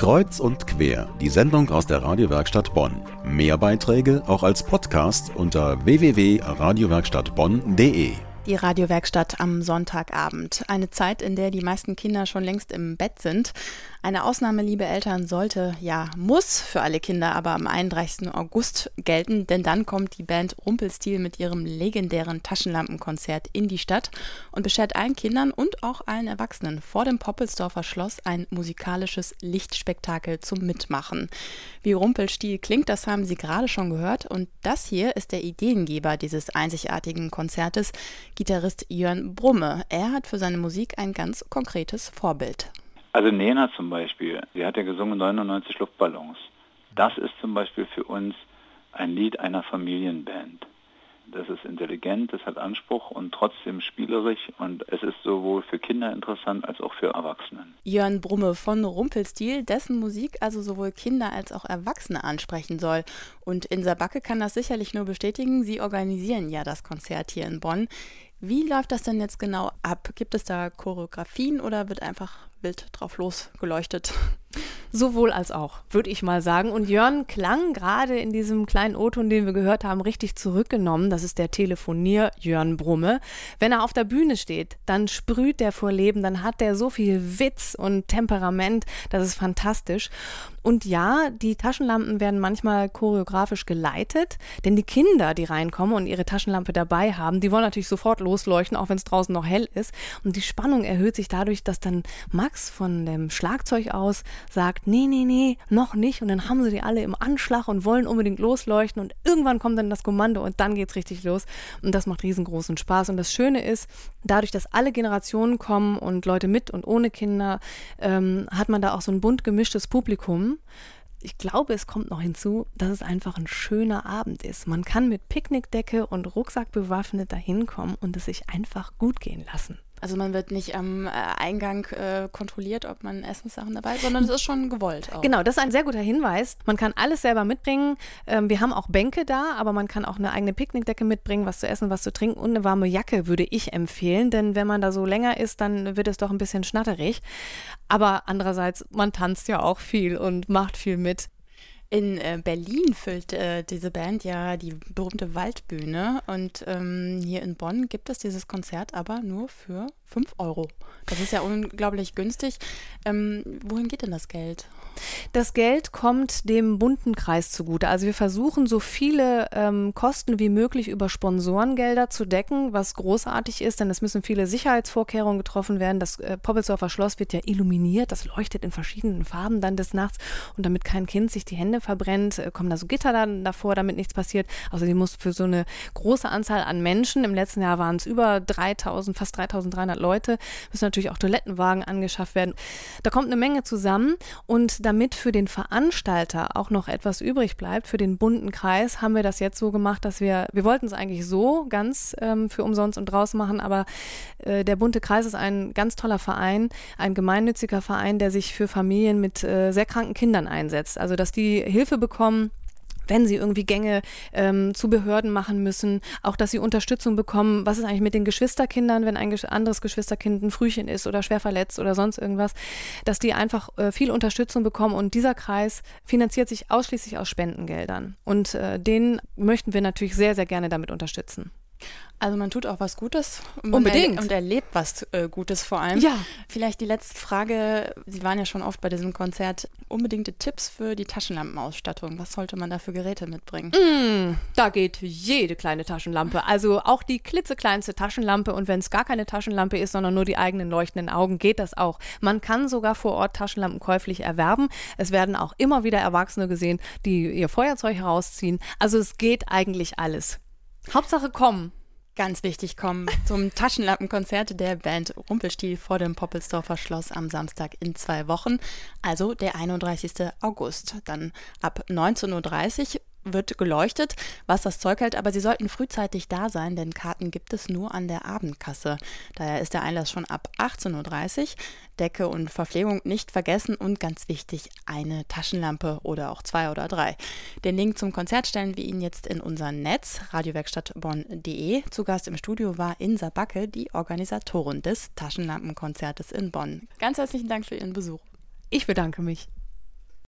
Kreuz und quer, die Sendung aus der Radiowerkstatt Bonn. Mehr Beiträge auch als Podcast unter www.radiowerkstattbonn.de. Die Radiowerkstatt am Sonntagabend. Eine Zeit, in der die meisten Kinder schon längst im Bett sind. Eine Ausnahme, liebe Eltern, sollte, ja, muss für alle Kinder aber am 31. August gelten, denn dann kommt die Band Rumpelstil mit ihrem legendären Taschenlampenkonzert in die Stadt und beschert allen Kindern und auch allen Erwachsenen vor dem Poppelsdorfer Schloss ein musikalisches Lichtspektakel zum Mitmachen. Wie Rumpelstil klingt, das haben Sie gerade schon gehört und das hier ist der Ideengeber dieses einzigartigen Konzertes, Gitarrist Jörn Brumme. Er hat für seine Musik ein ganz konkretes Vorbild. Also Nena zum Beispiel, sie hat ja gesungen 99 Luftballons. Das ist zum Beispiel für uns ein Lied einer Familienband. Das ist intelligent, das hat Anspruch und trotzdem spielerisch und es ist sowohl für Kinder interessant als auch für Erwachsene. Jörn Brumme von Rumpelstil, dessen Musik also sowohl Kinder als auch Erwachsene ansprechen soll. Und Insa Backe kann das sicherlich nur bestätigen. Sie organisieren ja das Konzert hier in Bonn. Wie läuft das denn jetzt genau ab? Gibt es da Choreografien oder wird einfach wild drauf losgeleuchtet? Sowohl als auch, würde ich mal sagen. Und Jörn klang gerade in diesem kleinen O-Ton, den wir gehört haben, richtig zurückgenommen. Das ist der Telefonier Jörn Brumme. Wenn er auf der Bühne steht, dann sprüht der vor Leben, dann hat der so viel Witz und Temperament, das ist fantastisch. Und ja, die Taschenlampen werden manchmal choreografisch geleitet, denn die Kinder, die reinkommen und ihre Taschenlampe dabei haben, die wollen natürlich sofort losleuchten, auch wenn es draußen noch hell ist. Und die Spannung erhöht sich dadurch, dass dann Max von dem Schlagzeug aus sagt, nee, nee, nee, noch nicht. Und dann haben sie die alle im Anschlag und wollen unbedingt losleuchten. Und irgendwann kommt dann das Kommando und dann geht's richtig los. Und das macht riesengroßen Spaß. Und das Schöne ist, dadurch, dass alle Generationen kommen und Leute mit und ohne Kinder, ähm, hat man da auch so ein bunt gemischtes Publikum ich glaube, es kommt noch hinzu, dass es einfach ein schöner Abend ist. Man kann mit Picknickdecke und Rucksack bewaffnet dahin kommen und es sich einfach gut gehen lassen. Also man wird nicht am äh, Eingang äh, kontrolliert, ob man Essenssachen dabei hat, sondern es ist schon gewollt. Auch. Genau, das ist ein sehr guter Hinweis. Man kann alles selber mitbringen. Ähm, wir haben auch Bänke da, aber man kann auch eine eigene Picknickdecke mitbringen, was zu essen, was zu trinken und eine warme Jacke würde ich empfehlen, denn wenn man da so länger ist, dann wird es doch ein bisschen schnatterig. Aber andererseits, man tanzt ja auch viel und macht viel mit. In äh, Berlin füllt äh, diese Band ja die berühmte Waldbühne und ähm, hier in Bonn gibt es dieses Konzert aber nur für 5 Euro. Das ist ja unglaublich günstig. Ähm, wohin geht denn das Geld? Das Geld kommt dem bunten Kreis zugute. Also wir versuchen so viele ähm, Kosten wie möglich über Sponsorengelder zu decken, was großartig ist, denn es müssen viele Sicherheitsvorkehrungen getroffen werden. Das äh, Poppelsdorfer Schloss wird ja illuminiert, das leuchtet in verschiedenen Farben dann des Nachts und damit kein Kind sich die Hände verbrennt, äh, kommen da so Gitter dann davor, damit nichts passiert. Außerdem muss für so eine große Anzahl an Menschen, im letzten Jahr waren es über 3000, fast 3300 Leute, müssen natürlich auch Toilettenwagen angeschafft werden. Da kommt eine Menge zusammen und damit für den Veranstalter auch noch etwas übrig bleibt, für den bunten Kreis, haben wir das jetzt so gemacht, dass wir, wir wollten es eigentlich so ganz ähm, für umsonst und draus machen, aber äh, der bunte Kreis ist ein ganz toller Verein, ein gemeinnütziger Verein, der sich für Familien mit äh, sehr kranken Kindern einsetzt. Also, dass die Hilfe bekommen, wenn sie irgendwie Gänge ähm, zu Behörden machen müssen, auch dass sie Unterstützung bekommen. Was ist eigentlich mit den Geschwisterkindern, wenn ein anderes Geschwisterkind ein Frühchen ist oder schwer verletzt oder sonst irgendwas, dass die einfach äh, viel Unterstützung bekommen und dieser Kreis finanziert sich ausschließlich aus Spendengeldern und äh, den möchten wir natürlich sehr, sehr gerne damit unterstützen. Also man tut auch was Gutes. Unbedingt. Er, und erlebt was äh, Gutes vor allem. Ja. Vielleicht die letzte Frage. Sie waren ja schon oft bei diesem Konzert. Unbedingte Tipps für die Taschenlampenausstattung. Was sollte man da für Geräte mitbringen? Mm, da geht jede kleine Taschenlampe. Also auch die klitzekleinste Taschenlampe. Und wenn es gar keine Taschenlampe ist, sondern nur die eigenen leuchtenden Augen, geht das auch. Man kann sogar vor Ort Taschenlampen käuflich erwerben. Es werden auch immer wieder Erwachsene gesehen, die ihr Feuerzeug herausziehen. Also es geht eigentlich alles. Hauptsache kommen. Ganz wichtig, kommen zum Taschenlampenkonzert der Band Rumpelstiel vor dem Poppelsdorfer Schloss am Samstag in zwei Wochen, also der 31. August. Dann ab 19.30 Uhr wird geleuchtet, was das Zeug hält, aber Sie sollten frühzeitig da sein, denn Karten gibt es nur an der Abendkasse. Daher ist der Einlass schon ab 18.30 Uhr. Decke und Verpflegung nicht vergessen und ganz wichtig, eine Taschenlampe oder auch zwei oder drei. Den Link zum Konzert stellen wir Ihnen jetzt in unser Netz radiowerkstattbonn.de. Zu Gast im Studio war Insa Backe, die Organisatorin des Taschenlampenkonzertes in Bonn. Ganz herzlichen Dank für Ihren Besuch. Ich bedanke mich.